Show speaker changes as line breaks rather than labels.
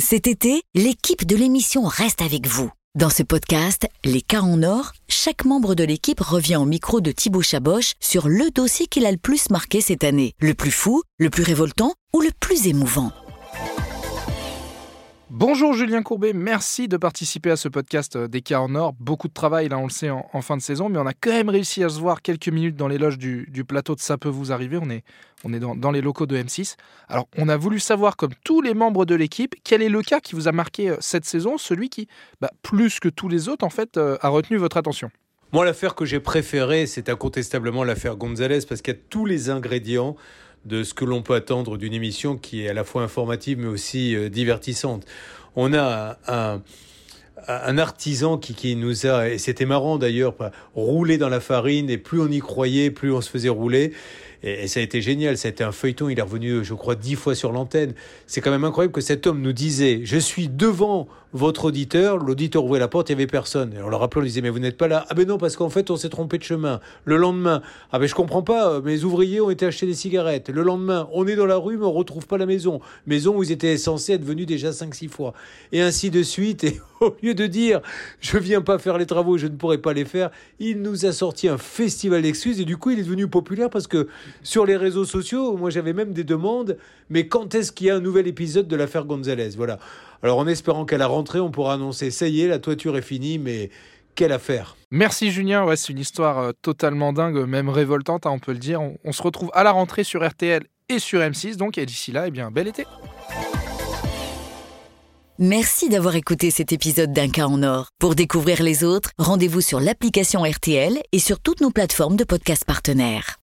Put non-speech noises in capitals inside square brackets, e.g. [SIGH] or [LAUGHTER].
Cet été, l'équipe de l'émission reste avec vous. Dans ce podcast, Les cas en or, chaque membre de l'équipe revient au micro de Thibaut Chaboch sur le dossier qu'il a le plus marqué cette année. Le plus fou, le plus révoltant ou le plus émouvant?
Bonjour Julien Courbet, merci de participer à ce podcast euh, des cas en or. Beaucoup de travail, là on le sait, en, fin de saison, mais on a quand même réussi à se voir quelques minutes dans les loges du, plateau de Ça peut vous arriver. On est, on est dans, les locaux de M6. Alors on a voulu savoir, comme tous les membres de l'équipe, quel est le cas qui vous a marqué euh, cette saison, celui qui, bah, plus que tous les autres, en fait, euh, a retenu votre attention.
Moi, l'affaire que j'ai préférée, c'est incontestablement l'affaire Gonzalez, parce qu'il y a tous les ingrédients de ce que l'on peut attendre d'une émission qui est à la fois informative mais aussi euh, divertissante. On a un, artisan qui, qui, nous a, et c'était marrant d'ailleurs, roulé dans la farine, et plus on y croyait, plus on se faisait rouler. Et, ça a été génial, ça a été un feuilleton, il est revenu, je crois, dix fois sur l'antenne. C'est quand même incroyable que cet homme nous disait, je suis devant votre auditeur, l'auditeur ouvrait la porte, il n'y avait personne. Et on le rappelait, on disait, mais vous n'êtes pas là. Ah ben non, parce qu'en fait, on s'est trompé de chemin. Le lendemain, ah ben je comprends pas, mes ouvriers ont été acheter des cigarettes. Le lendemain, on est dans la rue, mais on retrouve pas la maison. Maison où ils étaient censés être venus déjà cinq, six fois. Et ainsi de suite. [LAUGHS] Et au lieu de dire, je viens pas faire les travaux, je ne pourrai pas les faire, il nous a sorti un festival d'excuses et du coup, il est devenu populaire parce que sur les réseaux sociaux, moi j'avais même des demandes, mais quand est-ce qu'il y a un nouvel épisode de l'affaire Gonzalez Voilà. Alors en espérant qu'à la rentrée, on pourra annoncer, ça y est, la toiture est finie, mais quelle affaire
Merci Julien, ouais, c'est une histoire euh, totalement dingue, même révoltante, hein, on peut le dire. On, se retrouve à la rentrée sur RTL et sur M6, donc et d'ici là, eh bien, bel été.
Merci d'avoir écouté cet épisode d'Un cas en or. Pour découvrir les autres, rendez-vous sur l'application RTL et sur toutes nos plateformes de podcasts partenaires.